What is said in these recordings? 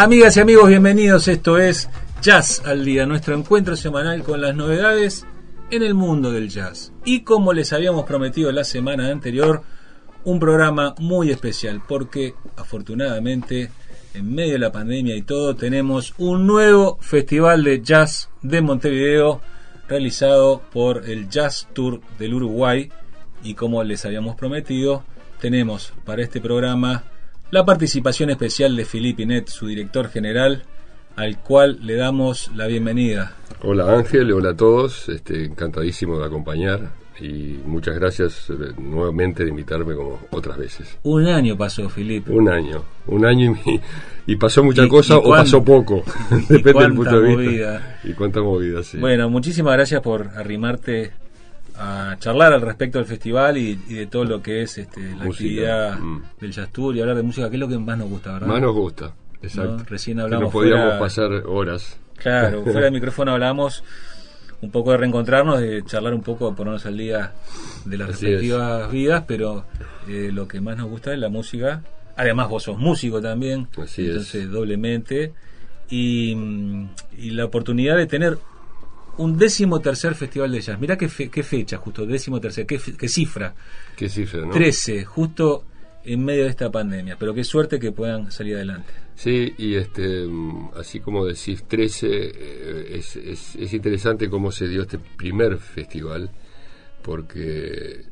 Amigas y amigos, bienvenidos. Esto es Jazz al Día, nuestro encuentro semanal con las novedades en el mundo del jazz. Y como les habíamos prometido la semana anterior, un programa muy especial, porque afortunadamente, en medio de la pandemia y todo, tenemos un nuevo festival de jazz de Montevideo realizado por el Jazz Tour del Uruguay. Y como les habíamos prometido, tenemos para este programa la participación especial de Filipe Inet, su director general, al cual le damos la bienvenida. Hola Ángel, hola a todos, este, encantadísimo de acompañar y muchas gracias eh, nuevamente de invitarme como otras veces. Un año pasó, Filipe. Un año, un año y, pasó mucha cosa o pasó poco, depende del punto de vista. Y cuánta movida, sí. Bueno, muchísimas gracias por arrimarte a charlar al respecto del festival y, de todo lo que es este, la actividad mm. del Jazz Tour y hablar de música, que es lo que más nos gusta, ¿verdad? Más nos gusta, exacto. Recién hablamos. Que podíamos pasar horas. Claro, fuera del micrófono hablamos un poco de reencontrarnos, de charlar un poco, ponernos al día de las respectivas vidas, pero eh, lo que más nos gusta es la música. Además, vos sos músico también, entonces doblemente. Y, mm, y la oportunidad de tener un décimo tercer festival de jazz. Mirá qué, qué fecha, justo, décimo tercer, qué, cifra. Qué cifra, ¿no? 13, justo en medio de esta pandemia. Pero qué suerte que puedan salir adelante. Sí, y este, así como decís, 13, eh, es, es, interesante cómo se dio este primer festival, porque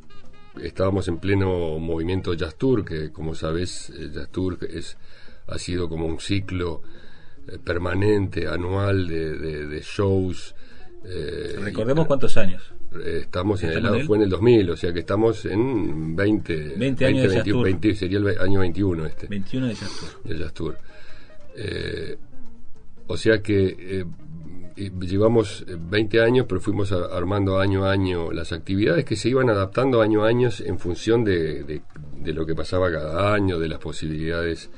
estábamos en pleno movimiento Jazz Tour, que como sabes, Jazz Tour es, ha sido como un ciclo eh, permanente, anual de, de shows eh, Recordemos cuántos años. Eh, estamos en el, fue en el 2000, o sea que estamos en 20, 20 años de sería el año 21 este. 21 de Jazz Tour. Eh, o sea que llevamos 20 años, pero fuimos armando año a año las actividades que se iban adaptando año a año en función de, de, lo que pasaba cada año, de las posibilidades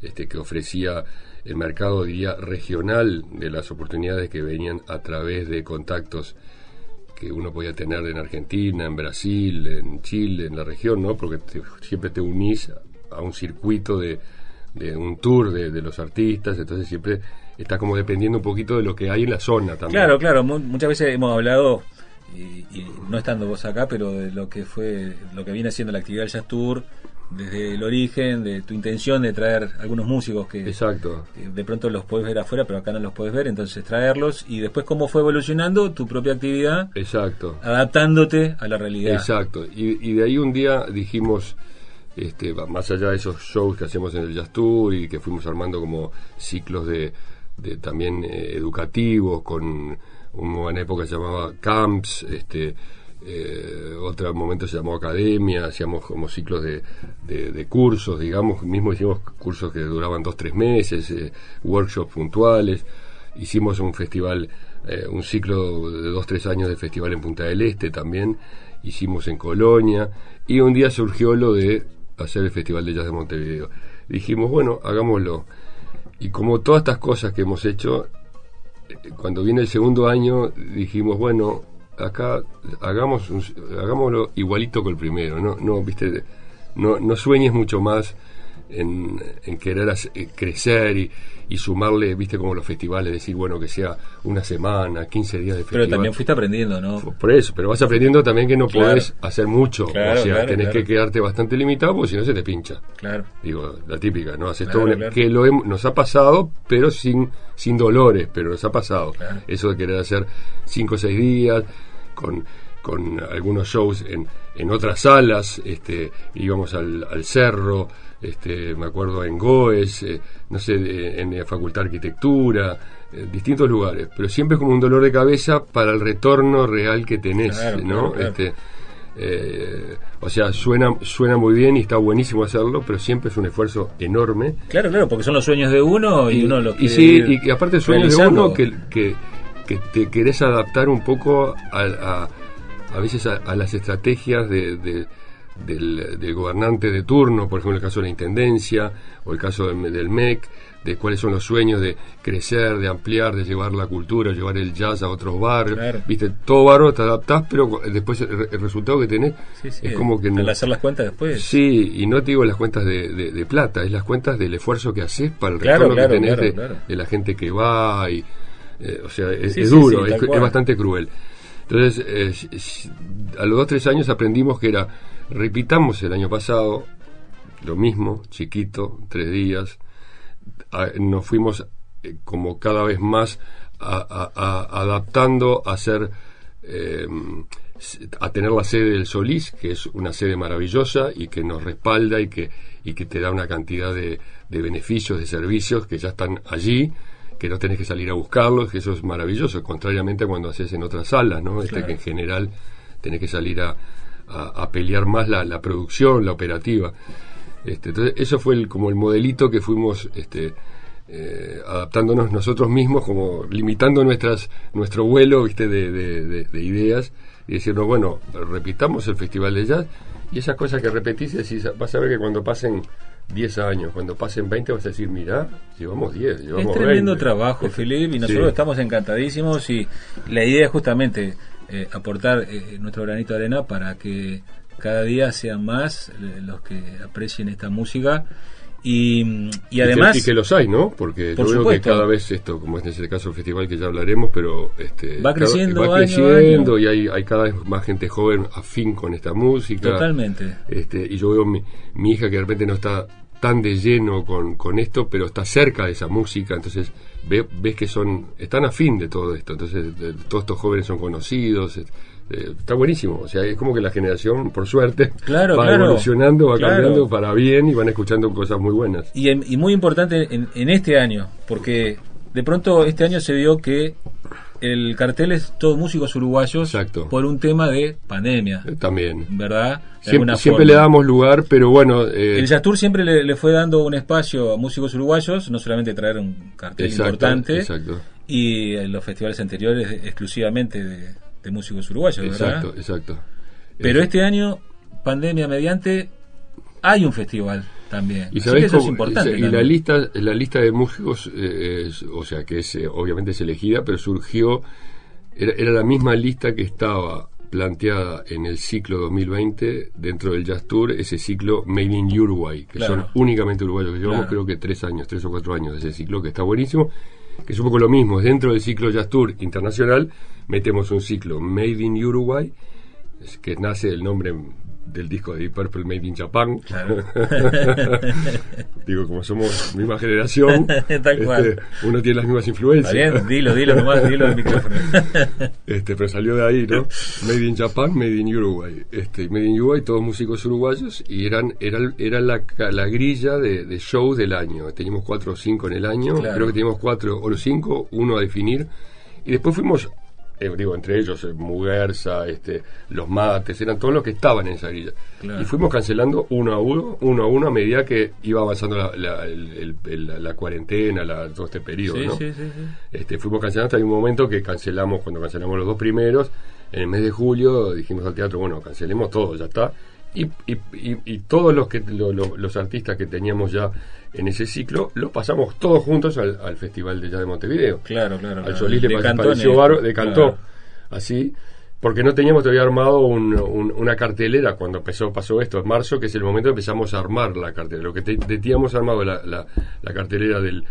este, que ofrecía el mercado, diría, regional de las oportunidades que venían a través de contactos que uno podía tener en Argentina, en Brasil, en Chile, en la región, ¿no? Porque siempre te unís a un circuito de, de un tour de, los artistas, entonces siempre está como dependiendo un poquito de lo que hay en la zona también. Claro, claro, muchas veces hemos hablado, y, y, no estando vos acá, pero de lo que fue, lo que viene haciendo la actividad del Jazz Tour, desde el origen, de tu intención de traer algunos músicos que, Exacto. de pronto los puedes ver afuera, pero acá no los puedes ver, entonces traerlos y después cómo fue evolucionando tu propia actividad. Exacto. Adaptándote a la realidad. Exacto. Y, de ahí un día dijimos, este, más allá de esos shows que hacemos en el Jazz Tour y que fuimos armando como ciclos de, de también eh, educativos con una época se llamaba camps, este eh, otro momento se llamó academia, hacíamos como ciclos de, cursos, digamos, mismo hicimos cursos que duraban dos, tres meses, eh, workshops puntuales, hicimos un festival, eh, un ciclo de dos, tres años de festival en Punta del Este también, hicimos en Colonia, y un día surgió lo de hacer el Festival de Jazz de Montevideo. Dijimos, bueno, hagámoslo. Y como todas estas cosas que hemos hecho, eh, cuando viene el segundo año, dijimos, bueno, acá hagamos hagámoslo igualito que el primero, no, no, viste, no, no sueñes mucho más en, querer eh, crecer y, y, sumarle, viste, como los festivales, decir, bueno, que sea una semana, 15 días de festival. Pero también fuiste aprendiendo, ¿no? Por eso, pero vas aprendiendo también que no podés hacer mucho, o sea, tenés que quedarte bastante limitado porque si no se te pincha. Claro. Digo, la típica, ¿no? Haces todo que lo nos ha pasado, pero sin, sin dolores, pero nos ha pasado. Eso de querer hacer 5 o 6 días, con con algunos shows en, en otras salas, este, íbamos al, al cerro, este, me acuerdo en Goes, eh, no sé, de- en la Facultad de Arquitectura, eh, distintos lugares, pero siempre es como un dolor de cabeza para el retorno real que tenés, Claro, ¿no? claro, claro. Este, eh, o sea, suena, suena muy bien y está buenísimo hacerlo, pero siempre es un esfuerzo enorme. Claro, claro, porque son los sueños de uno y, uno lo y quiere sí, y, que aparte sueños de realizando. uno que, que, que te querés adaptar un poco a, a, a veces a, a las estrategias de, de- del, del gobernante de turno, por ejemplo el caso de la Intendencia o el caso del, del MEC, de cuáles son los sueños de crecer, de ampliar, de llevar la cultura, llevar el jazz a otros barrios. Claro. Viste, todo barro te adaptás, pero después el, el resultado que tenés Sí, sí, es como que... al no- hacer las cuentas después. Sí, y no te digo las cuentas de, de- de plata, es las cuentas del esfuerzo que haces para el Claro, retorno claro, que tenés de, la gente que va y eh, o sea es, Sí, es sí, duro, es, es bastante cruel. Entonces eh, a los dos tres años aprendimos que era repitamos el año pasado lo mismo, chiquito, tres días, a- nos fuimos eh, como cada vez más a- a- a- adaptando a ser eh, a tener la sede del Solís, que es una sede maravillosa y que nos respalda y que, y que te da una cantidad de, de beneficios, de servicios que ya están allí, que no tenés que salir a buscarlos, que eso es maravilloso, contrariamente a cuando haces en otras salas, ¿no? Este, que en general tenés que salir a, a- a pelear más la, la producción, la operativa. Este, entonces, eso fue el, como el modelito que fuimos este, eh, adaptándonos nosotros mismos, como limitando nuestras nuestro vuelo viste de, de- de- de ideas y decirnos, bueno, repitamos el Festival de Jazz y esas cosas que repetís, decís, vas a ver que cuando pasen 10 años, cuando pasen 20, vas a decir, mirá, llevamos 10, Es llevamos tremendo 20". trabajo, Es- Felipe, y nosotros sí. estamos encantadísimos y la idea es justamente eh, aportar eh, nuestro granito de arena para que cada día sean más eh, los que aprecien esta música y, y Y que- además y que, los hay, ¿no? Porque Por yo veo supuesto. que cada vez esto, como es en el caso del festival que ya hablaremos, pero este, Va cada- creciendo va año creciendo año. y hay, hay cada vez más gente joven afín con esta música. totalmente Este, y yo veo mi, mi hija que de repente no está tan de lleno con, con esto, pero está cerca de esa música, entonces ve- ves que son están afín de todo esto, entonces de- todos estos jóvenes son conocidos, eh, está buenísimo, o sea, es como que la generación, por suerte, Claro, va claro. evolucionando, va Claro. cambiando para bien y van escuchando cosas muy buenas. y, en- y muy importante en, en este año porque de pronto este año se vio que el cartel es todos músicos uruguayos Exacto. por un tema de pandemia Eh, También. ¿verdad? De Siempre, le damos lugar, pero bueno. eh, El Jazz Tour siempre le, le fue dando un espacio a músicos uruguayos, no solamente traer un cartel Exacto, importante, exacto. y en los festivales anteriores exclusivamente de, de músicos uruguayos, ¿verdad? exacto, exacto. Pero Eh, este año, pandemia mediante, hay un festival también. Y sabés que eso es importante. y la lista, la lista de músicos, eh, es- o sea, que es, eh, obviamente es elegida, pero surgió, era, era la misma lista que estaba planteada en el ciclo 2020 dentro del Jazz Tour, ese ciclo Made in Uruguay, que Claro. son únicamente uruguayos, que llevamos Claro. creo que tres años, tres o cuatro años de ese ciclo, que está buenísimo, que es un poco lo mismo, dentro del ciclo Jazz Tour internacional metemos un ciclo Made in Uruguay, que nace el nombre del disco de Deep Purple Made in Japan. Claro. Digo, como somos misma generación, Tal cual. este, uno tiene las mismas Está influencias. bien, dilo, dilo nomás, dilo al micrófono. Este, pero salió de ahí, ¿no? Made in Japan, Made in Uruguay. Este, Made in Uruguay, todos músicos uruguayos, y eran, era, era la, la grilla de, de shows del año. Teníamos cuatro o cinco en el año, Claro. creo que teníamos cuatro o cinco, uno a definir, y después fuimos, eh, digo, entre ellos, eh, Muguerza, este, los mates, eran todos los que estaban en esa grilla. Claro. Y fuimos cancelando uno a uno, uno a uno, a medida que iba avanzando la, la, el- el- el- la cuarentena, todo este periodo, Sí, ¿no? sí, sí, sí. Este, fuimos cancelando hasta un momento que cancelamos, cuando cancelamos los dos primeros, en el mes de julio dijimos al teatro, bueno, cancelemos todo, ya está. Y, y, y, y todos los, que, lo- lo- los artistas que teníamos ya en ese ciclo, los pasamos todos juntos al, al Festival de Jazz de Montevideo. Claro, claro. Al claro. Solís le De pa- Cantones. pareció bárbaro, decantó Claro. así, porque no teníamos todavía armado un- un- una cartelera cuando empezó, pasó esto en marzo, que es el momento que empezamos a armar la cartelera. Lo que te- teníamos armado la, la- la cartelera del,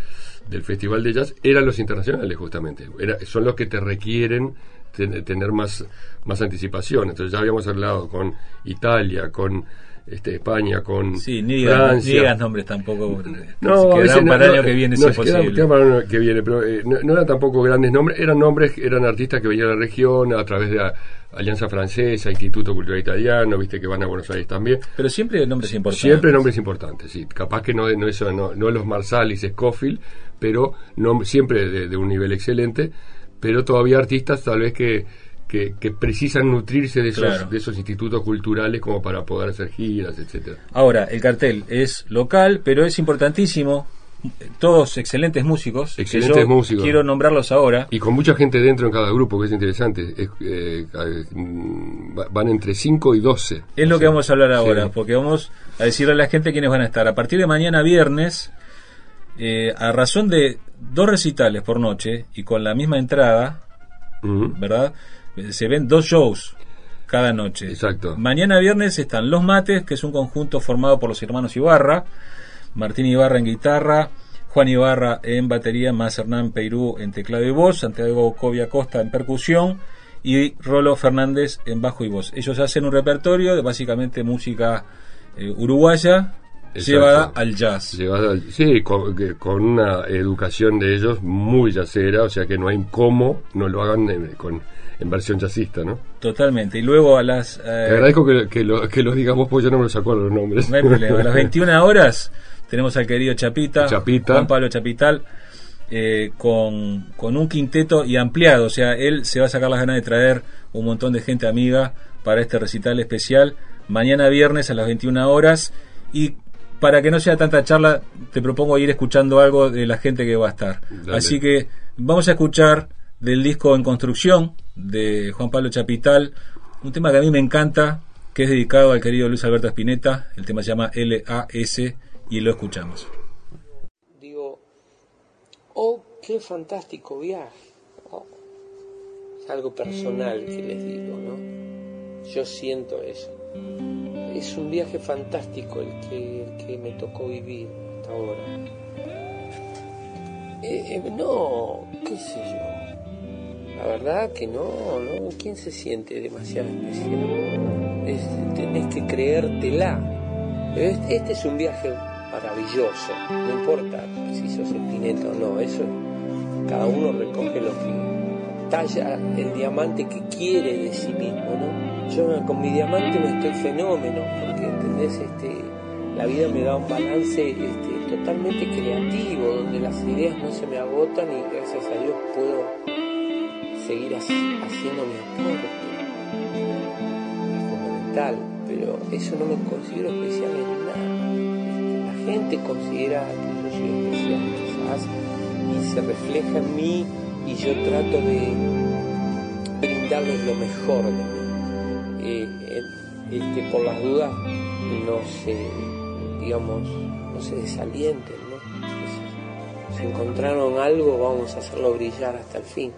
del Festival de Jazz eran los internacionales, justamente. Era- son los que te requieren ten- tener más, más anticipación. Entonces ya habíamos hablado con Italia, con este, España, con sí, ni Francia. Ni digas nombres tampoco. No, a veces para no, el año que viene no, quedan- quedan para el año que viene, pero eh, no, no eran tampoco grandes nombres, eran nombres, eran artistas que venían a la región a través de la Alianza Francesa, Instituto Cultural Italiano, viste que van a Buenos Aires también. Pero siempre nombres importantes. Siempre nombres importantes, sí. Capaz que no, no, eso, no, no los Marsalis, Scofield, pero siempre de, de un nivel excelente, pero todavía artistas tal vez que, que, que precisan nutrirse de esos, Claro. de esos institutos culturales como para poder hacer giras, etcétera. Ahora, el cartel es local, pero es importantísimo. Todos excelentes músicos. Excelentes yo músicos. Quiero nombrarlos ahora. Y con mucha gente dentro en cada grupo, que es interesante. Es, eh, va- van entre 5 y 12. Es lo que vamos a hablar ahora, Sí. porque vamos a decirle a la gente quiénes van a estar. A partir de mañana viernes, eh, a razón de dos recitales por noche y con la misma entrada. ¿verdad? Eh, Se ven dos shows cada noche. Exacto. Mañana viernes están Los Mates, que es un conjunto formado por los hermanos Ibarra, Martín Ibarra en guitarra, Juan Ibarra en batería, más Hernán Peirú en teclado y voz, Santiago Covia Costa en percusión y Rolo Fernández en bajo y voz. Ellos hacen un repertorio de básicamente música eh, uruguaya Exacto. llevada al jazz. Llevado al- sí, con, que- con una educación de ellos muy yacera, o sea que no hay cómo no lo hagan en, con, en versión jazzista, ¿no? Totalmente. Y luego a las... eh, Te agradezco que, que lo, que lo digamos, pues yo no me los acuerdo los nombres. No hay problema. A las 21 horas tenemos al querido Chapita, Chapita. Juan Pablo Chapital, eh, con, con un quinteto y ampliado. O sea, él se va a sacar las ganas de traer un montón de gente amiga para este recital especial. Mañana viernes a las 21 horas. Y para que no sea tanta charla, te propongo ir escuchando algo de la gente que va a estar. Dale. Así que vamos a escuchar del disco En Construcción de Juan Pablo Chapital, un tema que a mí me encanta, que es dedicado al querido Luis Alberto Spinetta. El tema se llama LAS y lo escuchamos. digo, oh, qué fantástico viaje. Oh, es algo personal que les digo, ¿no? Yo siento eso. Es un viaje fantástico el que, me tocó vivir hasta ahora. Eh, eh, no, qué sé yo. La verdad que no, ¿no? ¿Quién se siente demasiado especial? Es- tenés que creértela. Este, este es un viaje maravilloso, no importa si sos espineta o no, eso cada uno recoge lo que talla el diamante que quiere de sí mismo, ¿no? Yo con mi diamante no estoy fenómeno, porque entendés, este, la vida me da un balance este, totalmente creativo, donde las ideas no se me agotan y gracias a Dios puedo seguir haci- haciendo mi aporte es fundamental, pero eso no me considero especial en nada. La gente considera que yo soy especial quizás y se refleja en mí y yo trato de brindarles lo mejor de mí. Eh, eh, este, por las dudas no se, digamos, no se desalienten, ¿no? Si- Si encontraron algo, vamos a hacerlo brillar hasta el fin.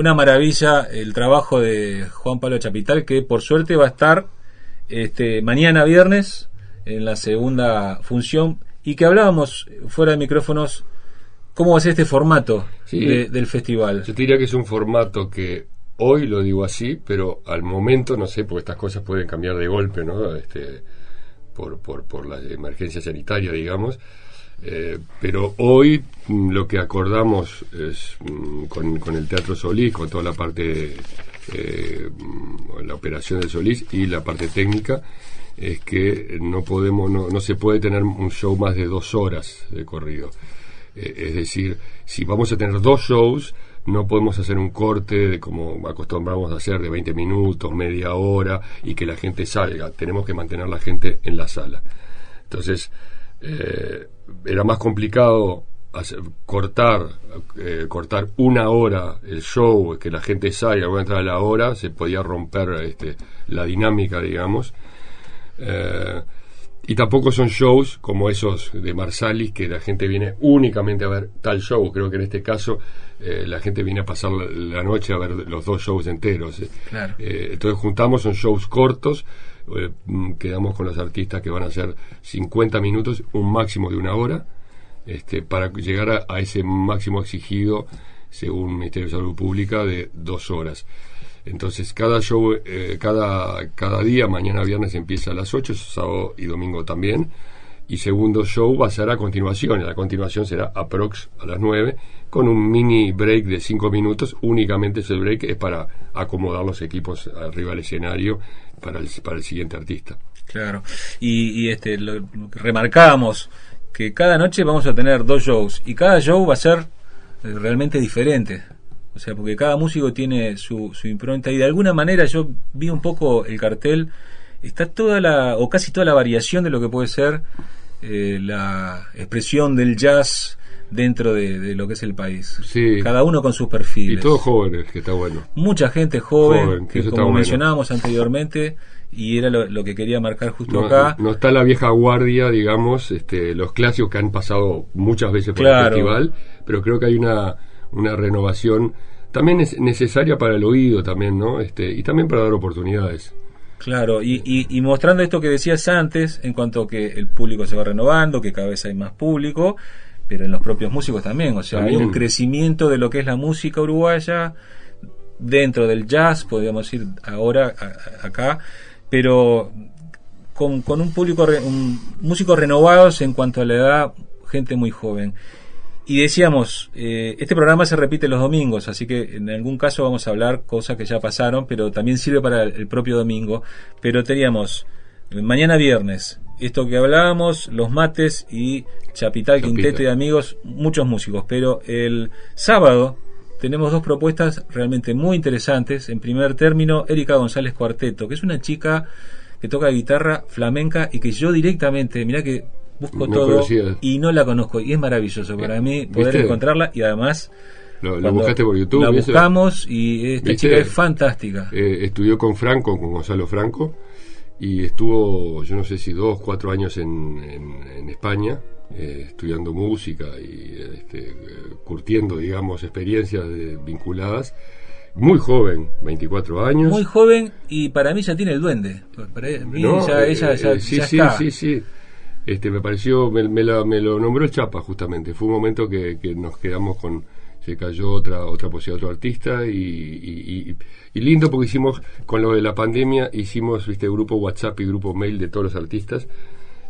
Una maravilla el trabajo de Juan Pablo Chapital, que por suerte va a estar este, mañana viernes en la segunda función y que hablábamos fuera de micrófonos cómo va a ser este formato Sí. de- del festival. Yo te diría que es un formato que hoy lo digo así, pero al momento no sé, porque estas cosas pueden cambiar de golpe, ¿no? Este, por, por, por la emergencia sanitaria, digamos. Eh, pero hoy mm, lo que acordamos es mm, con, el Teatro Solís, con toda la parte, eh, mm, la operación del Solís y la parte técnica, es que no podemos, no se puede tener un show más de dos horas de corrido. Eh, es decir, si vamos a tener dos shows, no podemos hacer un corte de como acostumbramos a hacer de 20 minutos, media hora y que la gente salga. Tenemos que mantener la gente en la sala. Entonces, eh, era más complicado hacer- cortar eh, cortar una hora el show, que la gente salga, voy a entrar a la hora, se podía romper este, la dinámica, digamos. Eh, y tampoco son shows como esos de Marsalis que la gente viene únicamente a ver tal show. Creo que en este caso eh, la gente viene a pasar la, la noche a ver los dos shows enteros. Claro. Entonces juntamos, son shows cortos, eh, mm, quedamos con los artistas que van a hacer 50 minutos, un máximo de una hora, este, para llegar a, ese máximo exigido, según el Ministerio de Salud Pública, de dos horas. Entonces, cada show, eh, cada, cada día, mañana viernes empieza a las 8, sábado y domingo también. Y segundo show va a ser a continuación. y A continuación será aprox a las 9, con un mini break de 5 minutos. Únicamente ese break es para acomodar los equipos arriba del escenario para el, para el siguiente artista. Claro. Y, y, este lo, remarcábamos que cada noche vamos a tener dos shows y cada show va a ser eh, realmente diferente. O sea, porque cada músico tiene su, su impronta y de alguna manera yo vi un poco el cartel, está toda la, o casi toda la variación de lo que puede ser eh, la expresión del jazz dentro de, de lo que es el país. Sí. Cada uno con sus perfiles. Y todos jóvenes, que está bueno. Mucha gente joven, Joven, que como bueno. mencionábamos anteriormente, y era lo, lo que quería marcar justo No, acá. no está la vieja guardia, digamos, este, los clásicos que han pasado muchas veces por Claro. el festival, pero creo que hay una, una renovación también es necesaria para el oído también, ¿no? Este, y también para dar oportunidades. Claro, y, y, y mostrando esto que decías antes, en cuanto a que el público se va renovando, que cada vez hay más público, pero en los propios músicos también, o sea, hay un crecimiento de lo que es la música uruguaya dentro del jazz, podríamos decir ahora a- a- acá, pero con, con un público, re- un, músicos renovados en cuanto a la edad, gente muy joven. Y decíamos, eh, este programa se repite los domingos, así que en algún caso vamos a hablar cosas que ya pasaron, pero también sirve para el, propio domingo. Pero teníamos eh, mañana viernes, esto que hablábamos, los mates y Chapital, Chapita. Quinteto y amigos, muchos músicos. Pero el sábado tenemos dos propuestas realmente muy interesantes. En primer término, Erika González Cuarteto, que es una chica que toca guitarra flamenca y que yo directamente, mirá que busco No todo y no la conozco y es maravilloso para mí poder ¿Viste? encontrarla y además Lo, buscaste por YouTube. la eso, buscamos y esta ¿Viste? chica es fantástica eh, estudió con Franco, con Gonzalo Franco, y estuvo, yo no sé si dos, cuatro años en, en- en España, eh, estudiando música y este, eh, curtiendo, digamos, experiencias de- vinculadas. Muy joven, 24 años. muy joven y para mí ya tiene el duende para mí No, ya, eh, ella ya, eh, sí, ya sí, está sí, sí. Este, me pareció, me, me la- me lo nombró el Chapa justamente. Fue un momento que, que nos quedamos con, se cayó otra otra posibilidad, otro artista y, y- y- y lindo porque hicimos con lo de la pandemia hicimos viste grupo WhatsApp y grupo mail de todos los artistas.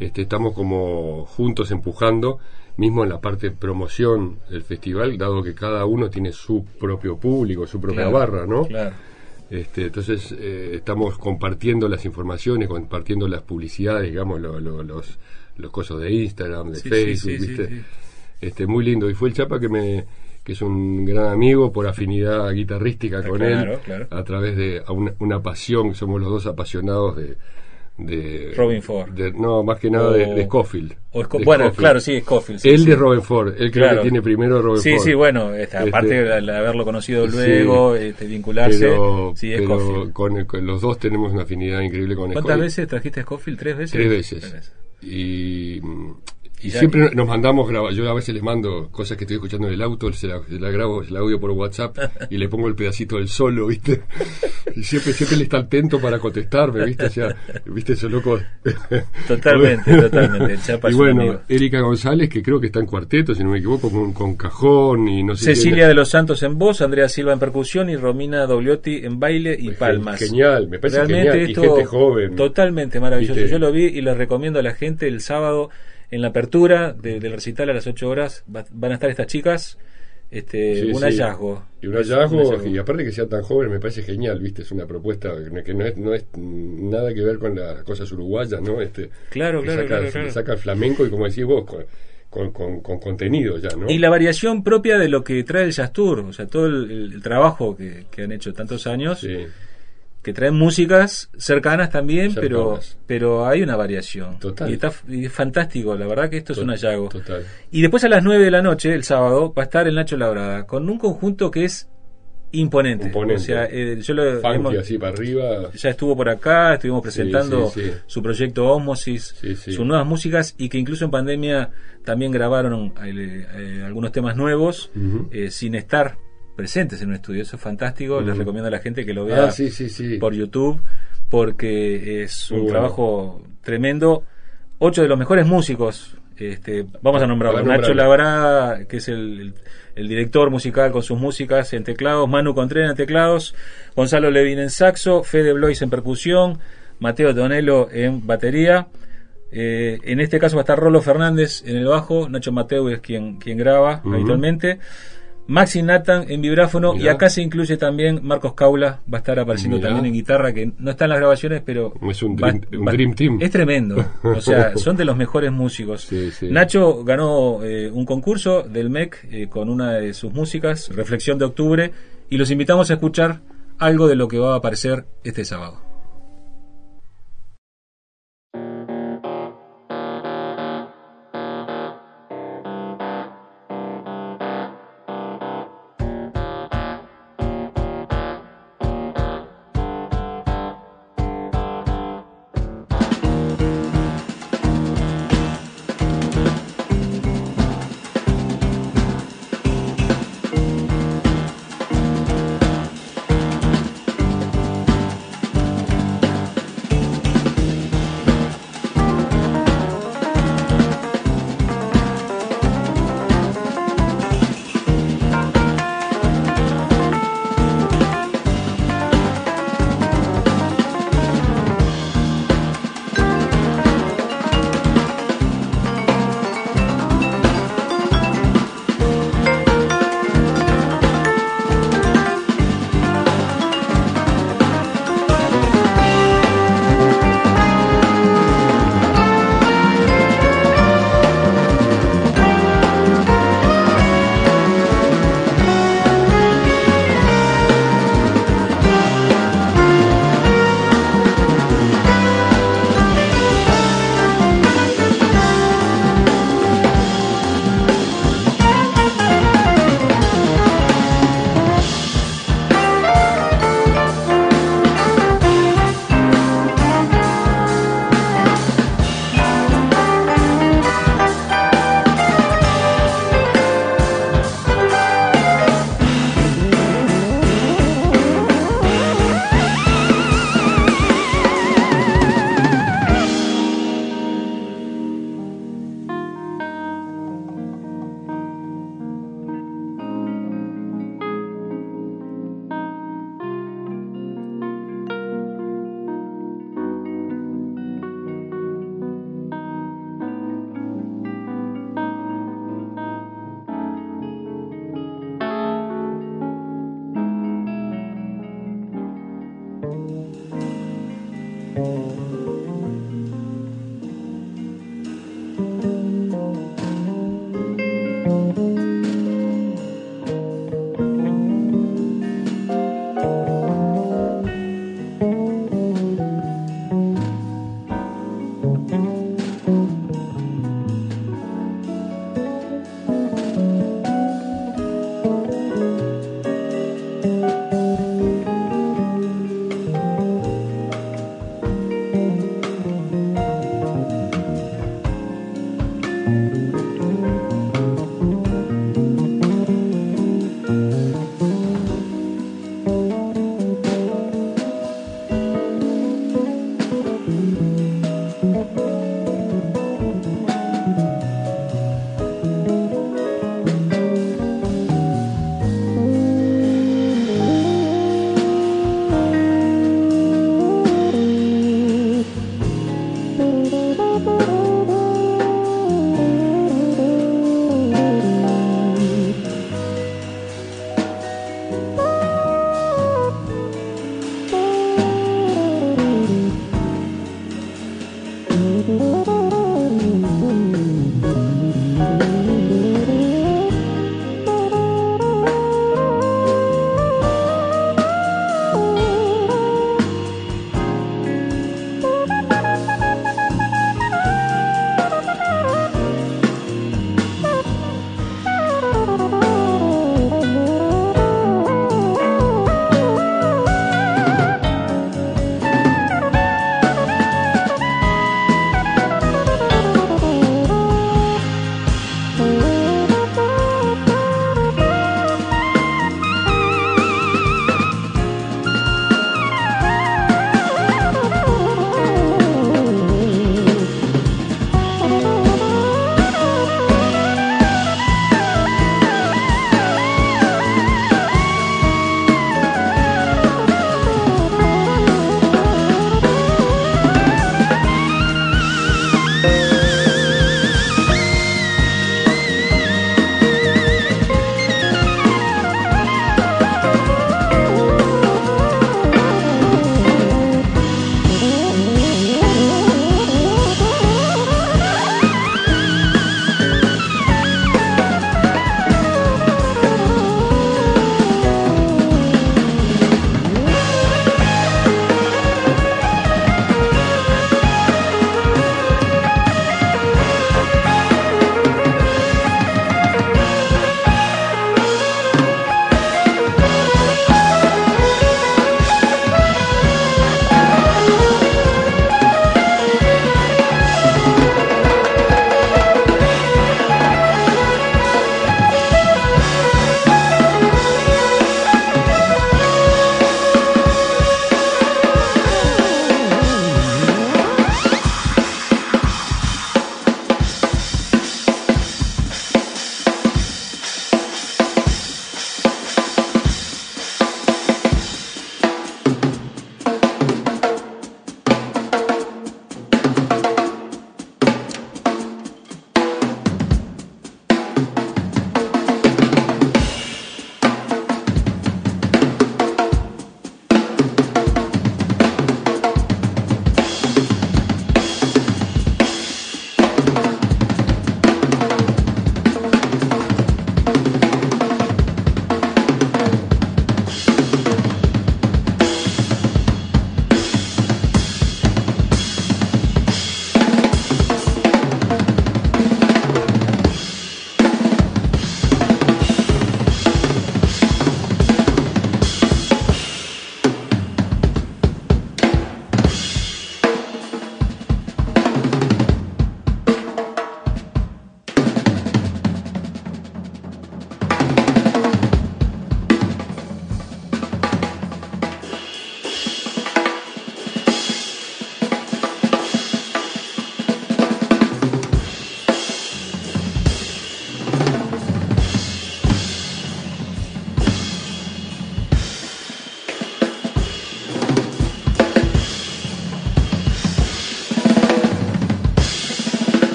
Este, estamos como juntos empujando, mismo en la parte de promoción del festival, dado que cada uno tiene su propio público, su propia Claro, barra, ¿no? claro. Este, entonces eh, estamos compartiendo las informaciones, compartiendo las publicidades, digamos, lo- lo- los, los cosas de Instagram, de Sí, Facebook, sí, sí, ¿viste? sí. Este, muy lindo. Y fue el Chapa que me que es un gran amigo por afinidad guitarrística con Claro, él, claro. a través de a una, una pasión, somos los dos apasionados de, de Robin Ford. de- no, más que nada de, O- de Scofield. o Sco- De bueno, Scofield. claro, sí, Scofield. sí, Él sí. de Robin Ford, él creo Claro. que tiene primero Robin Sí, Ford. sí, bueno, este, aparte Este, de, haberlo conocido sí, luego, este, vincularse, Pero, sí, pero con, con los dos tenemos una afinidad increíble con ¿Cuántas Scofield. veces trajiste a Scofield? ¿Tres veces? Tres veces. Y, y siempre nos mandamos grabar. Yo a veces le mando cosas que estoy escuchando en el auto, se la, se la grabo, el audio por WhatsApp y le pongo el pedacito del solo, ¿viste? Y siempre, siempre él está atento para contestarme, ¿viste? O sea, ¿viste? Eso loco. Totalmente, totalmente. Chapa y bueno, amigo. Erika González, que creo que está en cuarteto, si no me equivoco, con, con cajón y no sé Cecilia quién. de los Santos en voz, Andrea Silva en percusión y Romina Dogliotti en baile y palmas. Genial, me parece Realmente genial. Y esto gente joven. Totalmente maravilloso. ¿Viste? Yo lo vi y les recomiendo a la gente el sábado en la apertura de- del recital a las 8 horas. va- van a estar estas chicas. Este, Sí, un sí. hallazgo. Y un hallazgo, Un hallazgo. y aparte que sea tan joven me parece genial, ¿viste? Es una propuesta que no- es, no es nada que ver con las cosas uruguayas, ¿no? Este, Claro, claro, saca, claro, le claro. saca el flamenco y como decís vos, con, con, con- con contenido ya, ¿no? Y la variación propia de lo que trae el Jazz Tour, o sea, todo el trabajo que, que han hecho tantos años, Sí, que traen músicas cercanas también, pero Cercanas. pero hay una variación. Total. Y, está, y es fantástico, la verdad que esto es un hallazgo. Total. Y después a las 9 de la noche, el sábado, va a estar el Nacho Labrada, con un conjunto que es imponente. Imponente. O sea, eh, yo lo Funky hemos- así para arriba. ya estuvo por acá, estuvimos presentando sí, sí. su proyecto Osmosis, sus nuevas músicas y que incluso en pandemia también grabaron eh, eh, algunos temas nuevos eh, sin estar presentes en un estudio. Eso es fantástico, les recomiendo a la gente que lo vea Ah, sí, sí, sí. por YouTube porque es Muy un bueno. trabajo tremendo. Ocho de los mejores músicos, este, vamos a nombrarlo. Para Nacho. Labrada, que es el, director musical con sus músicas en teclados, Manu Contreras en teclados, Gonzalo Levin en saxo, Fede Blois en percusión, Mateo Tonelo en batería. Eh, en este caso va a estar Rolo Fernández en el bajo, Nacho Mateo es quien, quien graba habitualmente. Maxi Nathan en vibráfono y acá se incluye también Marcos Caula, va a estar apareciendo Mirá. también en guitarra, que no está en las grabaciones, pero Es un va- dream- un va- dream team. Es tremendo, o sea, son de los mejores músicos. Sí, sí. Nacho ganó eh, un concurso del MEC eh, con una de sus músicas, Reflexión de Octubre, y los invitamos a escuchar algo de lo que va a aparecer este sábado.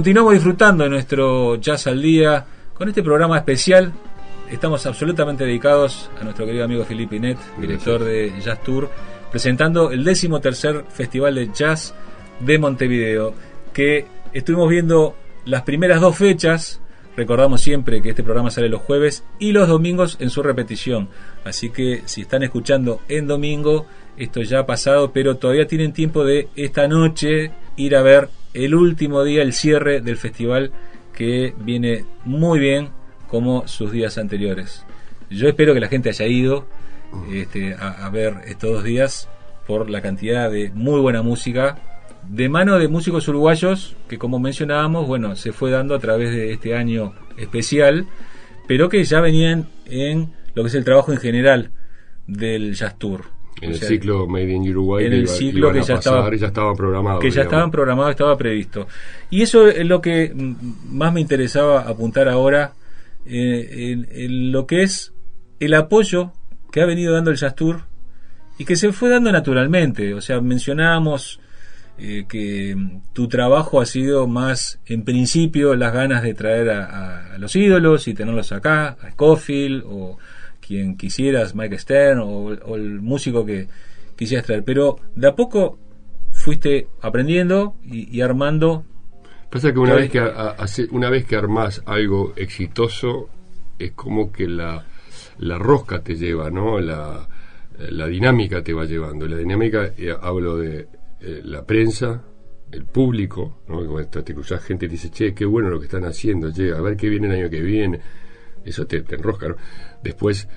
Continuamos disfrutando de nuestro Jazz al Día con este programa especial. Estamos absolutamente dedicados a nuestro querido amigo Felipe Inet, director de Jazz Tour, presentando el décimo tercer Festival de Jazz de Montevideo, que estuvimos viendo las primeras dos fechas. Recordamos siempre que este programa sale los jueves y los domingos en su repetición. Así que si están escuchando en domingo, esto ya ha pasado, pero todavía tienen tiempo de esta noche ir a ver el último día, el cierre del festival que viene muy bien como sus días anteriores. Yo espero que la gente haya ido este, a, a ver estos dos días por la cantidad de muy buena música de mano de músicos uruguayos que como mencionábamos, bueno, se fue dando a través de este año especial, pero que ya venían en lo que es el trabajo en general del Jazz Tour. En el ciclo Made in Uruguay en el iba- ciclo que ya estaba- ya estaba programado. que ya digamos. estaban programados, estaba previsto. Y eso es lo que más me interesaba apuntar ahora eh, en, en lo que es el apoyo que ha venido dando el Jazz Tour y que se fue dando naturalmente. O sea, mencionábamos eh, que tu trabajo ha sido más, en principio, las ganas de traer a, a- a los ídolos y tenerlos acá, a Scofield o quien quisieras, Mike Stern o, o el músico que quisieras traer. Pero de a poco fuiste aprendiendo y, y armando. Pasa que una vez que, a- hace- una vez que armás algo exitoso, es como que la, la rosca te lleva, ¿no? La, la dinámica te va llevando. La dinámica, eh, hablo de eh, la prensa, el público, ¿no? Cuando te, cruzas gente y dice, che, qué bueno lo que están haciendo, che, a ver qué viene el año que viene. Eso te, te enrosca, ¿no? Después,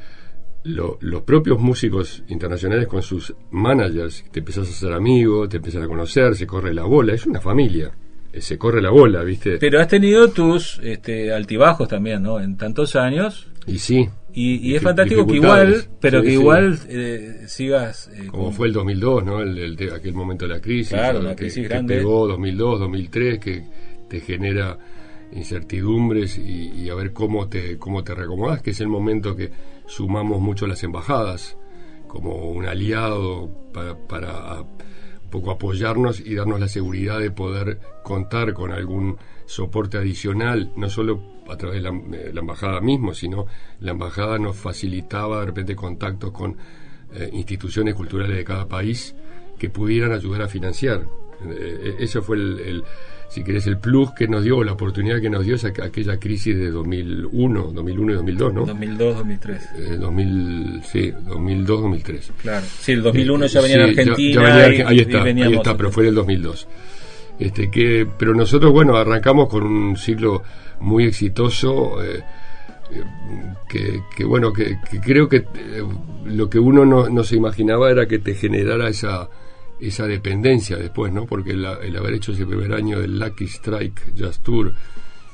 lo- los propios músicos internacionales con sus managers, te empezás a hacer amigo, te empiezan a conocer, se corre la bola, es una familia, eh, se corre la bola, ¿viste? Pero has tenido tus este, altibajos también, ¿no? En tantos años. y sí, Y, y es fantástico que igual, pero Sí, que sí. igual eh, sigas. eh, como con- fue el 2002, ¿no? El, el aquel momento de la crisis, Claro, que, crisis que grande. pegó 2002, 2003, que te genera incertidumbres y, y a ver cómo te cómo te reacomodas, que es el momento que sumamos mucho las embajadas como un aliado para, un poco apoyarnos y darnos la seguridad de poder contar con algún soporte adicional, no solo a través de la, embajada mismo, sino la embajada nos facilitaba de repente contactos con eh, instituciones culturales de cada país que pudieran ayudar a financiar. Eh, eso fue el, si querés, el plus que nos dio, la oportunidad que nos dio esa, aquella crisis de 2001, 2001 y 2002, ¿no? 2002, 2003. Eh, 2000, sí, 2002, 2003. Claro. Sí, el 2001 ya Eh, venía en sí, ya- Argentina. ya venía y- ahí y está, ahí veníamos- está, pero fue en el 2002. Este, que, pero nosotros, bueno, arrancamos con un ciclo muy exitoso, eh, eh, que, que, bueno, que, que creo que eh, lo que uno no, no se imaginaba era que te generara esa, esa dependencia después, ¿no? Porque la- el haber hecho ese primer año del Lucky Strike Jazz Tour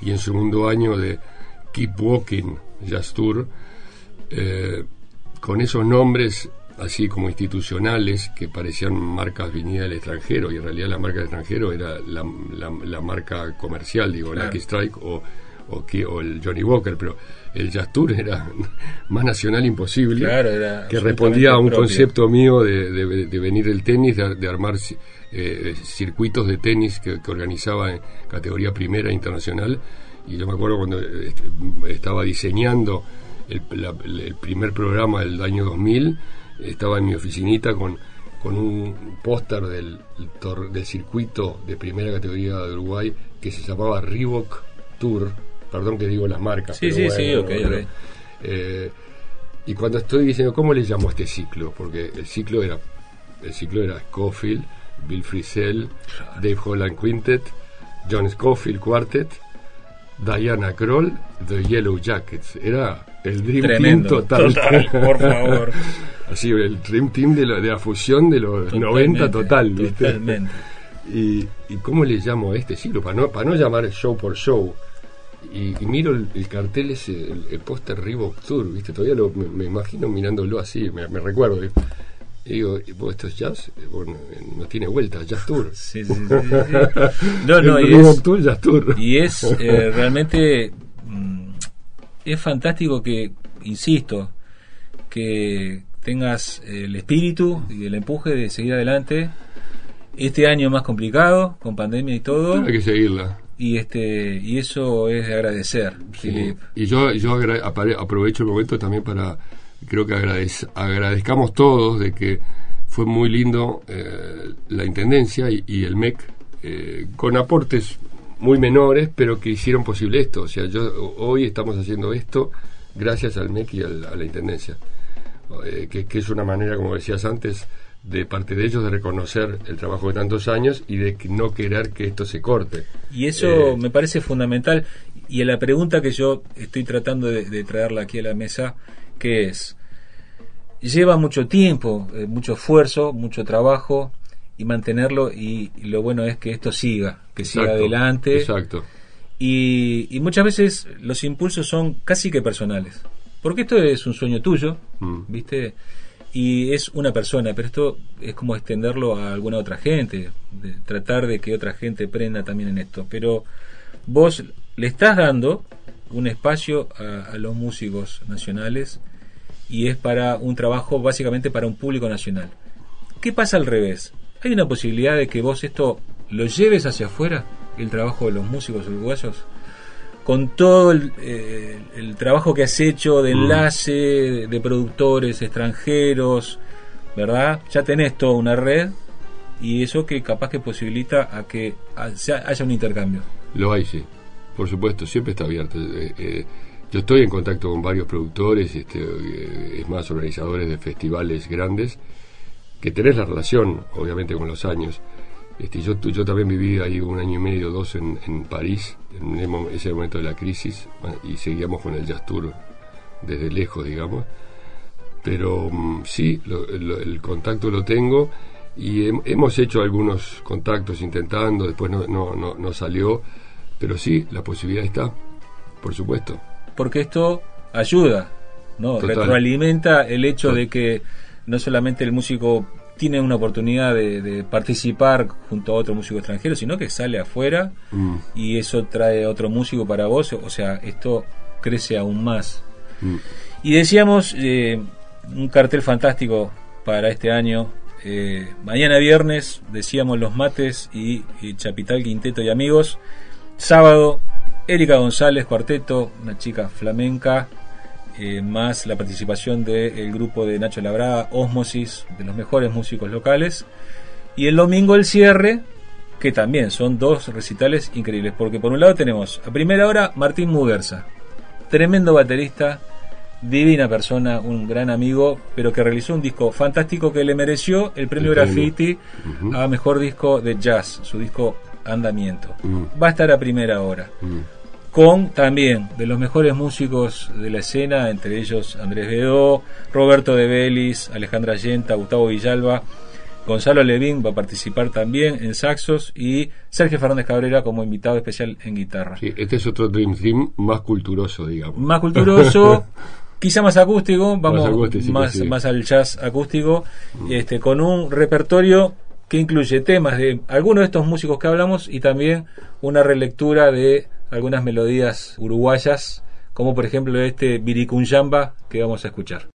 y en segundo año de Keep Walking Jazz Tour, eh, con esos nombres así como institucionales que parecían marcas venidas del extranjero y en realidad la marca del extranjero era la, la- la marca comercial, digo, Claro. Lucky Strike o, o, o el Johnny Walker, pero el Jazz Tour era más nacional imposible, Claro, era que respondía a un propio. concepto mío de, de- de venir el tenis, de, de armar eh, circuitos de tenis que, que organizaba en categoría primera internacional. Y yo me acuerdo cuando eh, estaba diseñando el, la- el primer programa del año 2000, estaba en mi oficinita con, con un póster del, del circuito de primera categoría de Uruguay que se llamaba Reebok Tour. Perdón que digo las marcas. Sí, pero sí, sí, bueno, ok, bueno. ok. Eh, y cuando estoy diciendo, ¿cómo le llamo a este ciclo? Porque el ciclo era el ciclo era Scofield, Bill Frisell, Dave Holland Quintet, John Scofield Quartet, Diana Kroll, The Yellow Jackets. Era el Dream Tremendo. Team total. Total, por favor. Así, el Dream Team de, lo- de la fusión de los 90 total, ¿viste? Totalmente. Y, y cómo le llamo a este ciclo? Para no, para no llamar show por show. Y, y miro el, el cartel ese, el, el póster Reebok Tour, ¿viste? Todavía lo, me, me imagino mirándolo así, me, me recuerdo. Y digo, ¿y vos esto es jazz? Eh, Bueno, eh, no tiene vuelta, Jazz Tour. Sí. No, no, y es, Tour, Jazz Tour. y es eh, realmente mm, es fantástico que insisto que tengas el espíritu y el empuje de seguir adelante este año más complicado con pandemia y todo Hay que seguirla. Y este y eso es de agradecer, sí. Y yo, yo aprovecho el momento también para, creo que agradezcamos todos de que fue muy lindo eh, la Intendencia y, el MEC, eh, con aportes muy menores, pero que hicieron posible esto. O sea, yo hoy estamos haciendo esto gracias al MEC y a la Intendencia, eh, que, que, es una manera, como decías antes, de parte de ellos de reconocer el trabajo de tantos años y de no querer que esto se corte. Y eso me parece fundamental. Y la pregunta que yo estoy tratando de, de traerla aquí a la mesa, que es, lleva mucho tiempo, eh, mucho esfuerzo, mucho trabajo y mantenerlo y, lo bueno es que esto siga, que siga adelante. Exacto. Y, y, muchas veces los impulsos son casi que personales, porque esto es un sueño tuyo, mm. ¿viste? Y es una persona, pero esto es como extenderlo a alguna otra gente, de tratar de que otra gente prenda también en esto. Pero vos le estás dando un espacio a los músicos nacionales y es para un trabajo básicamente para un público nacional. ¿Qué pasa al revés? ¿Hay una posibilidad de que vos esto lo lleves hacia afuera, el trabajo de los músicos uruguayos? Con todo el, eh, trabajo que has hecho de mm. enlace, de, productores extranjeros, ¿verdad? Ya tenés toda una red y eso que capaz que posibilita a que haya un intercambio. Lo hay, sí. Por supuesto, siempre está abierto. Eh, eh, yo estoy en contacto con varios productores, este, eh, es más, organizadores de festivales grandes, que tenés la relación, obviamente, con los años. Este, yo, yo también viví ahí un año y medio, dos en, en París, en ese momento de la crisis, y seguíamos con el Jazz Tour desde lejos, digamos. Pero mm, sí, el contacto lo tengo y hemos hecho algunos contactos intentando, después no, no, no, no salió, pero sí, la posibilidad está, por supuesto porque esto ayuda, ¿no? Retroalimenta el hecho de que no solamente el músico tiene una oportunidad de, participar junto a otro músico extranjero, sino que sale afuera mm. y eso trae otro músico para vos, o sea, esto crece aún más. Mm. Y decíamos, eh, un cartel fantástico para este año, eh, mañana viernes, decíamos Los Mates y, y Chapital Quinteto y Amigos, sábado Erika González, cuarteto, una chica flamenca, eh, más la participación del grupo de Nacho Labrada, Osmosis, de los mejores músicos locales. Y el domingo el cierre, que también son dos recitales increíbles, porque por un lado tenemos a primera hora Martín Muguerza, tremendo baterista, divina persona, un gran amigo, pero que realizó un disco fantástico que le mereció el premio Graffiti a mejor disco de jazz, su disco Andamiento. Va a estar a primera hora con también de los mejores músicos de la escena, entre ellos Andrés Bedó, Roberto de Belis, Alejandra Yenta, Gustavo Villalba, Gonzalo Levín va a participar también en saxos y Sergio Fernández Cabrera como invitado especial en guitarra. Sí, este es otro Dream Team más culturoso, digamos. Más culturoso, quizá más acústico, vamos más, más, al jazz acústico, este, con un repertorio que incluye temas de algunos de estos músicos que hablamos y también una relectura de algunas melodías uruguayas, como por ejemplo este Viricunyamba que vamos a escuchar.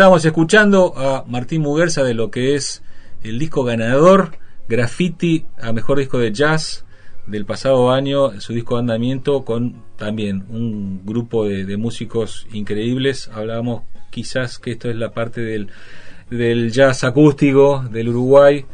Estábamos escuchando a Martín Muguerza de lo que es el disco ganador, Graffiti a Mejor Disco de Jazz del pasado año, su disco de andamiento con también un grupo de, músicos increíbles. Hablábamos quizás que esto es la parte del, del jazz acústico del Uruguay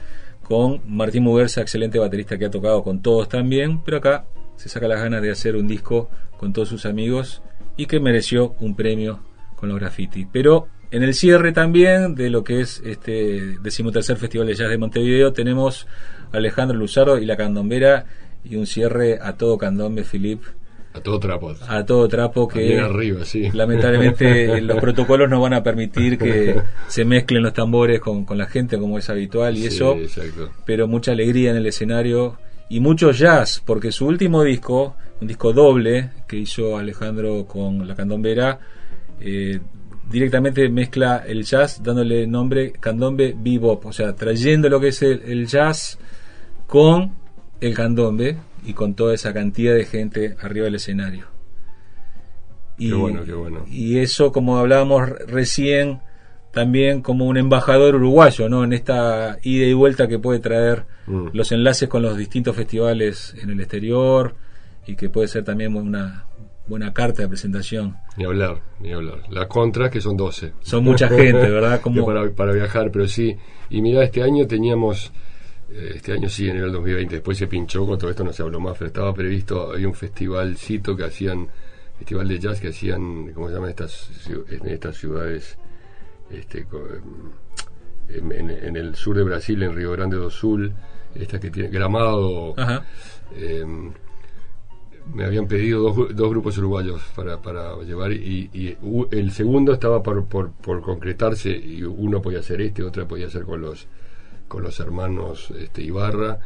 con Martín Muguerza, excelente baterista que ha tocado con todos también, pero acá se saca las ganas de hacer un disco con todos sus amigos y que mereció un premio con los graffiti. Pero en el cierre también de lo que es este decimotercer Festival de Jazz de Montevideo tenemos a Alejandro Luzardo y la candombera y un cierre a todo candombe, Filip. A todo trapo. A todo trapo que arriba, sí. lamentablemente los protocolos no van a permitir que se mezclen los tambores con, la gente como es habitual y eso. Pero mucha alegría en el escenario y mucho jazz, porque su último disco, un disco doble que hizo Alejandro con la candombera, eh, directamente mezcla el jazz dándole nombre candombe bebop, o sea, trayendo lo que es el, jazz con el candombe y con toda esa cantidad de gente arriba del escenario. Y, qué bueno, qué bueno. y eso, como hablábamos recién, también como un embajador uruguayo, ¿no? En esta ida y vuelta que puede traer mm. los enlaces con los distintos festivales en el exterior y que puede ser también una, buena carta de presentación. Ni hablar, ni hablar. La contra, que son 12. Son mucha gente, ¿verdad? Como... para, para, viajar, pero sí. Y mira, este año teníamos, eh, este año sí, en el 2020, después se pinchó, con todo esto no se habló más, pero estaba previsto, había un festivalcito que hacían, festival de jazz que hacían, ¿cómo se llama? Estas, en estas ciudades, este, en, el sur de Brasil, en Río Grande do Sul, esta que tiene Gramado. Ajá. Eh, me habían pedido dos, dos grupos uruguayos para, para llevar y, el segundo estaba por, por, por, concretarse y uno podía ser este, otro podía ser con los con los hermanos este, Ibarra,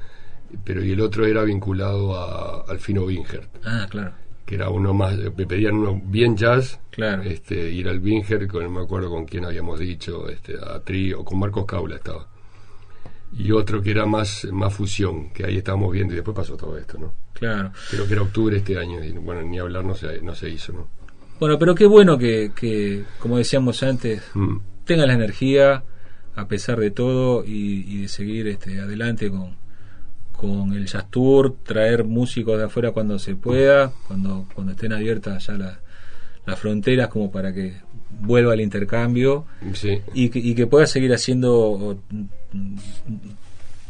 pero y el otro era vinculado a Alfino Winger. Ah, claro. Que era uno más, me pedían uno bien jazz, claro. este, ir al Winger, con, no me acuerdo con quién habíamos dicho, este, a Trío, con Marcos Caula estaba. Y otro que era más, más fusión, que ahí estábamos viendo y después pasó todo esto, ¿no? Claro. Creo que era octubre este año y bueno, ni hablar no se, no se hizo, ¿no? Bueno, pero qué bueno que, que como decíamos antes, mm. tenga la energía a pesar de todo y, de seguir este, adelante con, con el Jazz Tour, traer músicos de afuera cuando se pueda, cuando, cuando estén abiertas ya las fronteras como para que vuelva al intercambio y, que, y que pueda seguir haciendo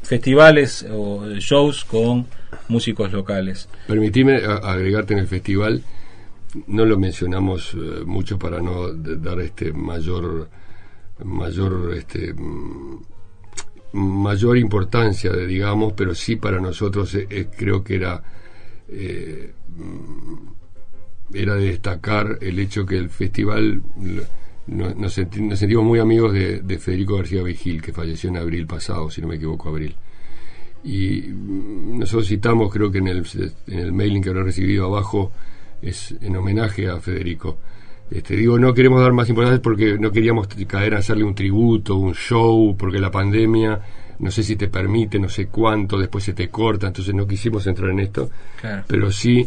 festivales o shows con músicos locales. Permitime agregarte en el festival, no lo mencionamos eh, mucho para no dar este mayor mayor este mm, mayor importancia digamos pero sí para nosotros eh, eh, creo que era mm, era de destacar el hecho que el festival nos, sentimos muy amigos de, de, Federico García Vigil que falleció en abril pasado si no me equivoco abril y nosotros citamos, creo que en el, en el mailing que habrá recibido abajo, es en homenaje a Federico. Este, digo, no queremos dar más importancia porque no queríamos caer a hacerle un tributo, un show, porque la pandemia, no sé si te permite, no sé cuánto, después se te corta, entonces no quisimos entrar en esto. Pero sí,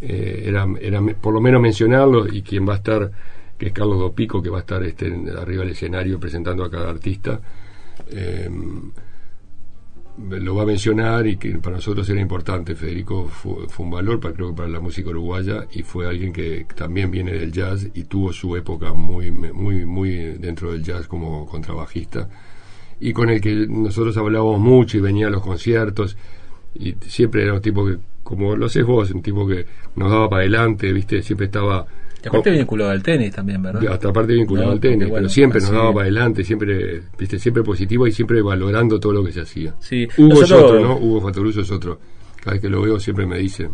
eh, era, era por lo menos mencionarlo y quien va a estar, que es Carlos Dopico, que va a estar este, arriba del escenario presentando a cada artista. Eh, lo va a mencionar y que para nosotros era importante. Federico fue, un valor para, creo que para la música uruguaya y fue alguien que también viene del jazz y tuvo su época muy, muy, muy dentro del jazz como contrabajista y con el que nosotros hablábamos mucho y venía a los conciertos y siempre era un tipo que, como lo haces vos, un tipo que nos daba para adelante, viste, siempre estaba aparte vinculado al tenis también, ¿verdad? Hasta aparte vinculado al tenis, pero siempre nos daba para adelante, siempre, viste, siempre positivo y siempre valorando todo lo que se hacía. Sí. Hugo es otro, ¿no? Hugo Fatoruso es otro. Cada vez que lo veo siempre me dice,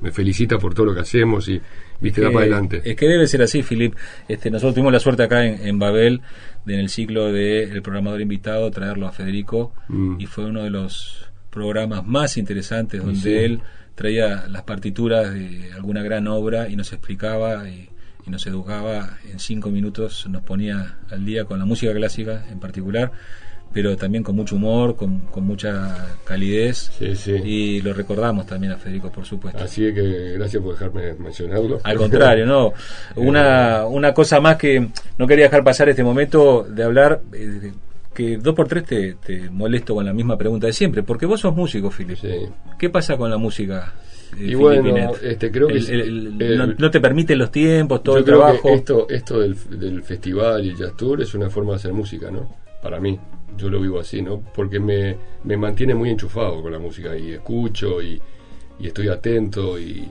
me felicita por todo lo que hacemos y viste, da para adelante. Es que debe ser así, Filip. Este, nosotros tuvimos la suerte acá en, Babel, en el ciclo del programador invitado, traerlo a Federico mm. y fue uno de los programas más interesantes donde él traía las partituras de alguna gran obra y nos explicaba y, nos educaba en cinco minutos, nos ponía al día con la música clásica en particular. pero también con mucho humor, con, con mucha calidez. Sí, sí. Y lo recordamos también a Federico, por supuesto. Así es que gracias por dejarme mencionarlo. Al contrario, no. Una, una cosa más que no quería dejar pasar este momento de hablar, eh, que dos por tres te, te molesto con la misma pregunta de siempre, porque vos sos músico, Filipe. Sí. ¿Qué pasa con la música? eh, Y bueno, este, creo que El- el- el- el- no, no te permiten los tiempos, todo Yo el creo trabajo. que esto, esto del, del festival y el jazz tour es una forma de hacer música, ¿no? Para mí, yo lo vivo así, ¿no? Porque me, me mantiene muy enchufado con la música y escucho y, y estoy atento y,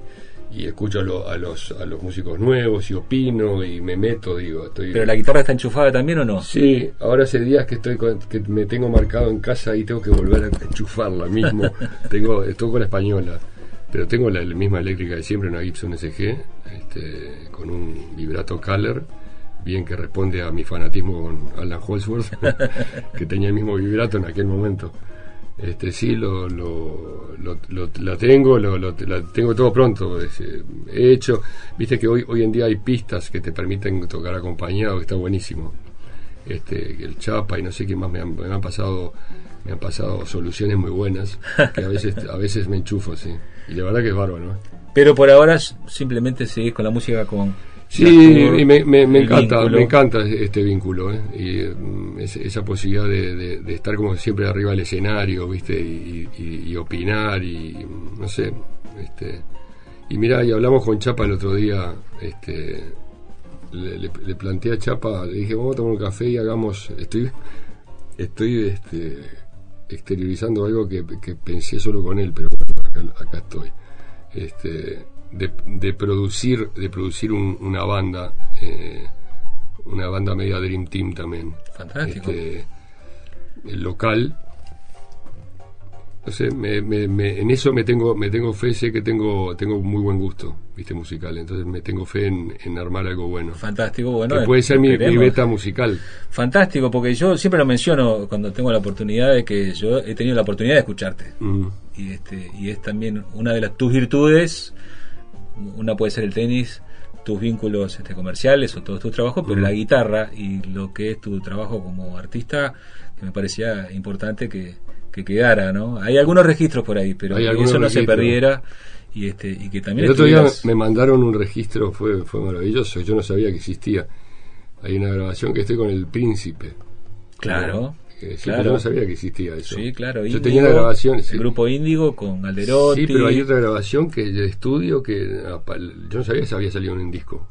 y escucho a, lo- a los, a los músicos nuevos y opino y me meto, digo. Estoy, ¿Pero la guitarra está enchufada también o no? Sí, ahora hace días que estoy con- que me tengo marcado en casa y tengo que volver a enchufarla mismo. tengo, estoy con la española, pero tengo la, la misma eléctrica de siempre, una Gibson SG, este, con un vibrato Caller, bien que responde a mi fanatismo con Alan Holsworth, que tenía el mismo vibrato en aquel momento. Este, sí, lo, lo, lo- lo- la tengo, lo, la tengo todo pronto. eh, he hecho, viste que hoy, hoy en día hay pistas que te permiten tocar acompañado, que está buenísimo. Este, el Chapa y no sé qué más me han, me han pasado, me han pasado soluciones muy buenas, que a veces, a veces me enchufo, sí. Y la verdad que es bárbaro, ¿no? Pero por ahora simplemente seguís con la música con... Sí, y me, me- encanta, vínculo. me encanta este vínculo, ¿eh? y mm, es- esa posibilidad de, de- de estar como siempre arriba del escenario, ¿viste? Y, y- y opinar, y mm, no sé, este, y mira, y hablamos con Chapa el otro día, este, le, le- le planteé a Chapa, le dije, vamos a tomar un café y hagamos, estoy, estoy, este, exteriorizando algo que, que pensé solo con él, pero bueno, acá, acá estoy. Este, de, de producir, de producir un- una banda, eh, una banda media Dream Team también. Fantástico. Este, el local. No sé, me, me- me- en eso me tengo, me tengo fe, sé que tengo, tengo muy buen gusto, viste, musical, entonces me tengo fe en, en armar algo bueno. Fantástico, bueno. que puede ser mi, mi beta musical. Fantástico, porque yo siempre lo menciono cuando tengo la oportunidad de que yo he tenido la oportunidad de escucharte. Mm. Y, este, y es también una de las tus virtudes, una puede ser el tenis, tus vínculos este, comerciales o todos tus trabajos, pero la guitarra y lo que es tu trabajo como artista, que me parecía importante que, que quedara, ¿no? Hay algunos registros por ahí, pero que eso no se perdiera y este y que también El otro día me mandaron un registro, fue, fue maravilloso, yo no sabía que existía. Hay una grabación que estoy con el príncipe. Claro, Eh, sí, claro. pero yo no sabía que existía eso. Sí, claro. Yo tenía una grabación. sí. El grupo Índigo con Alderotti. Sí, pero hay otra grabación que de estudio que yo no sabía que había salido en un disco.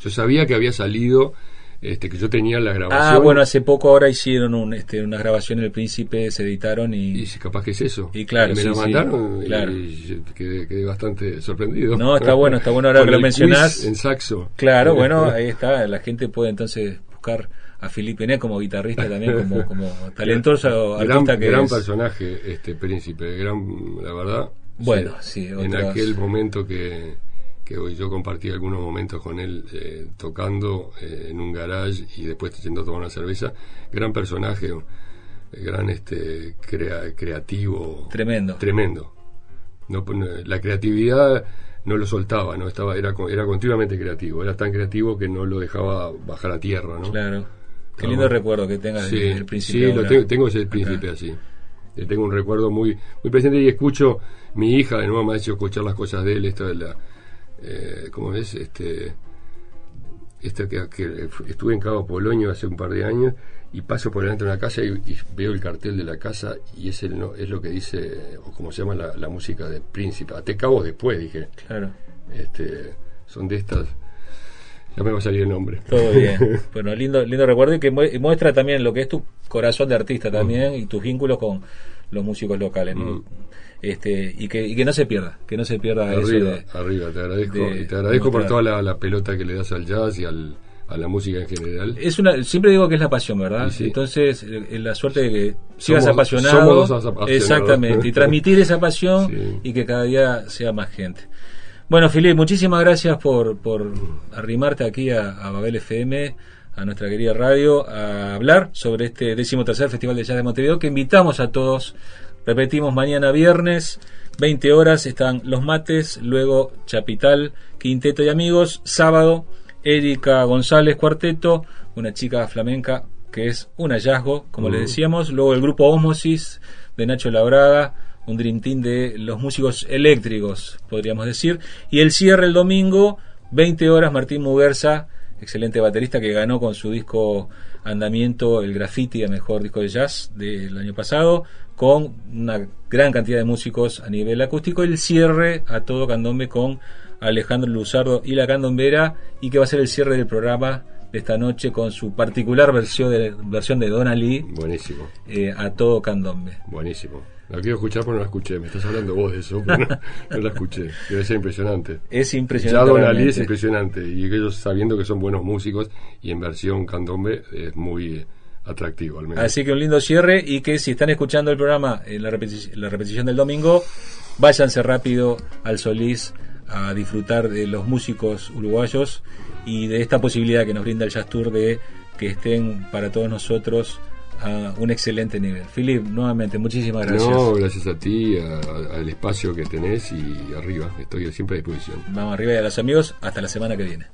Yo sabía que había salido, este, que yo tenía la grabación. Ah, bueno, hace poco ahora hicieron un, este, unas grabaciones del Príncipe, se editaron y... y si capaz que es eso. Y claro, me sí, la mandaron y- claro. y quedé, quedé bastante sorprendido. No, está bueno, está bueno ahora Con que lo mencionás. En saxo. Claro, bueno, ahí está, la gente puede entonces buscar a Felipe Né como guitarrista también, como, como talentoso gran, artista que gran es. personaje, este príncipe, gran, la verdad. Bueno, sí, en otras- aquel momento que, que hoy yo compartí algunos momentos con él eh, tocando eh, en un garage y después yendo a tomar una cerveza, gran personaje, eh, gran este crea- creativo, Tremendo. tremendo. No, no, la creatividad no lo soltaba, no estaba era era continuamente creativo, era tan creativo que no lo dejaba bajar a tierra, ¿no? Claro. Qué lindo recuerdo que tengas Sí, del Príncipe. sí, lo tengo, tengo ese príncipe así. Le tengo un recuerdo muy muy presente y escucho mi hija de nuevo me ha hecho escuchar las cosas de él, esta de la eh, ¿cómo es? Este esta que, que estuve en Cabo Polonio hace un par de años y paso por delante de una casa y, y veo el cartel de la casa y es el no, es lo que dice o como se llama la, la música de Príncipe. Te cabo después dije. Claro. Este son de estas ya me va a salir el nombre. Todo bien. bueno, lindo, lindo recuerdo y que muestra también lo que es tu corazón de artista también y tus vínculos con los músicos locales. ¿no? Mm. Este, y, que, y que no se pierda, que no se pierda eso Arriba, de, arriba, te agradezco. de y te agradezco por toda la, la pelota que le das al jazz y al, a la música en general. es una siempre digo que es la pasión verdad sí. entonces eh, la suerte de que sigas Somos- apasionado somos dos apasionados. exactamente y transmitir esa pasión Sí. y que cada día sea más gente bueno Filipe muchísimas gracias por, por arrimarte aquí a, a Babel FM a nuestra querida radio a hablar sobre este décimo tercer Festival de Jazz de Montevideo que invitamos a todos repetimos mañana viernes 20 horas están Los Mates, luego Chapital, Quinteto y Amigos, sábado Erika González Cuarteto, una chica flamenca que es un hallazgo, como les decíamos. Luego el grupo Osmosis de Nacho Labraga, un dream team de los músicos eléctricos, podríamos decir. Y el cierre el domingo, 20 horas, Martín Muguerza, excelente baterista que ganó con su disco Andamiento el Graffiti a mejor disco de jazz del año pasado, con una gran cantidad de músicos a nivel acústico. El cierre a todo candombe con Alejandro Luzardo y la candombera, y que va a ser el cierre del programa de esta noche con su particular versión de, versión de Donna Lee. Buenísimo. Eh, a todo candombe. Buenísimo. La quiero escuchar, pero no la escuché. Me estás hablando vos de eso, pero no, la escuché. Debe ser impresionante. Es impresionante. Ya Don Ali es impresionante. Y ellos sabiendo que son buenos músicos y en versión candombe es muy atractivo al menos. Así que un lindo cierre y que si están escuchando el programa en la, la repetición del domingo, váyanse rápido al Solís a disfrutar de los músicos uruguayos y de esta posibilidad que nos brinda el Jazz Tour de que estén para todos nosotros a un excelente nivel. Philip, nuevamente, muchísimas gracias. No, gracias a ti, al espacio que tenés y arriba, estoy siempre a disposición. Vamos arriba y a los amigos, hasta la semana que viene.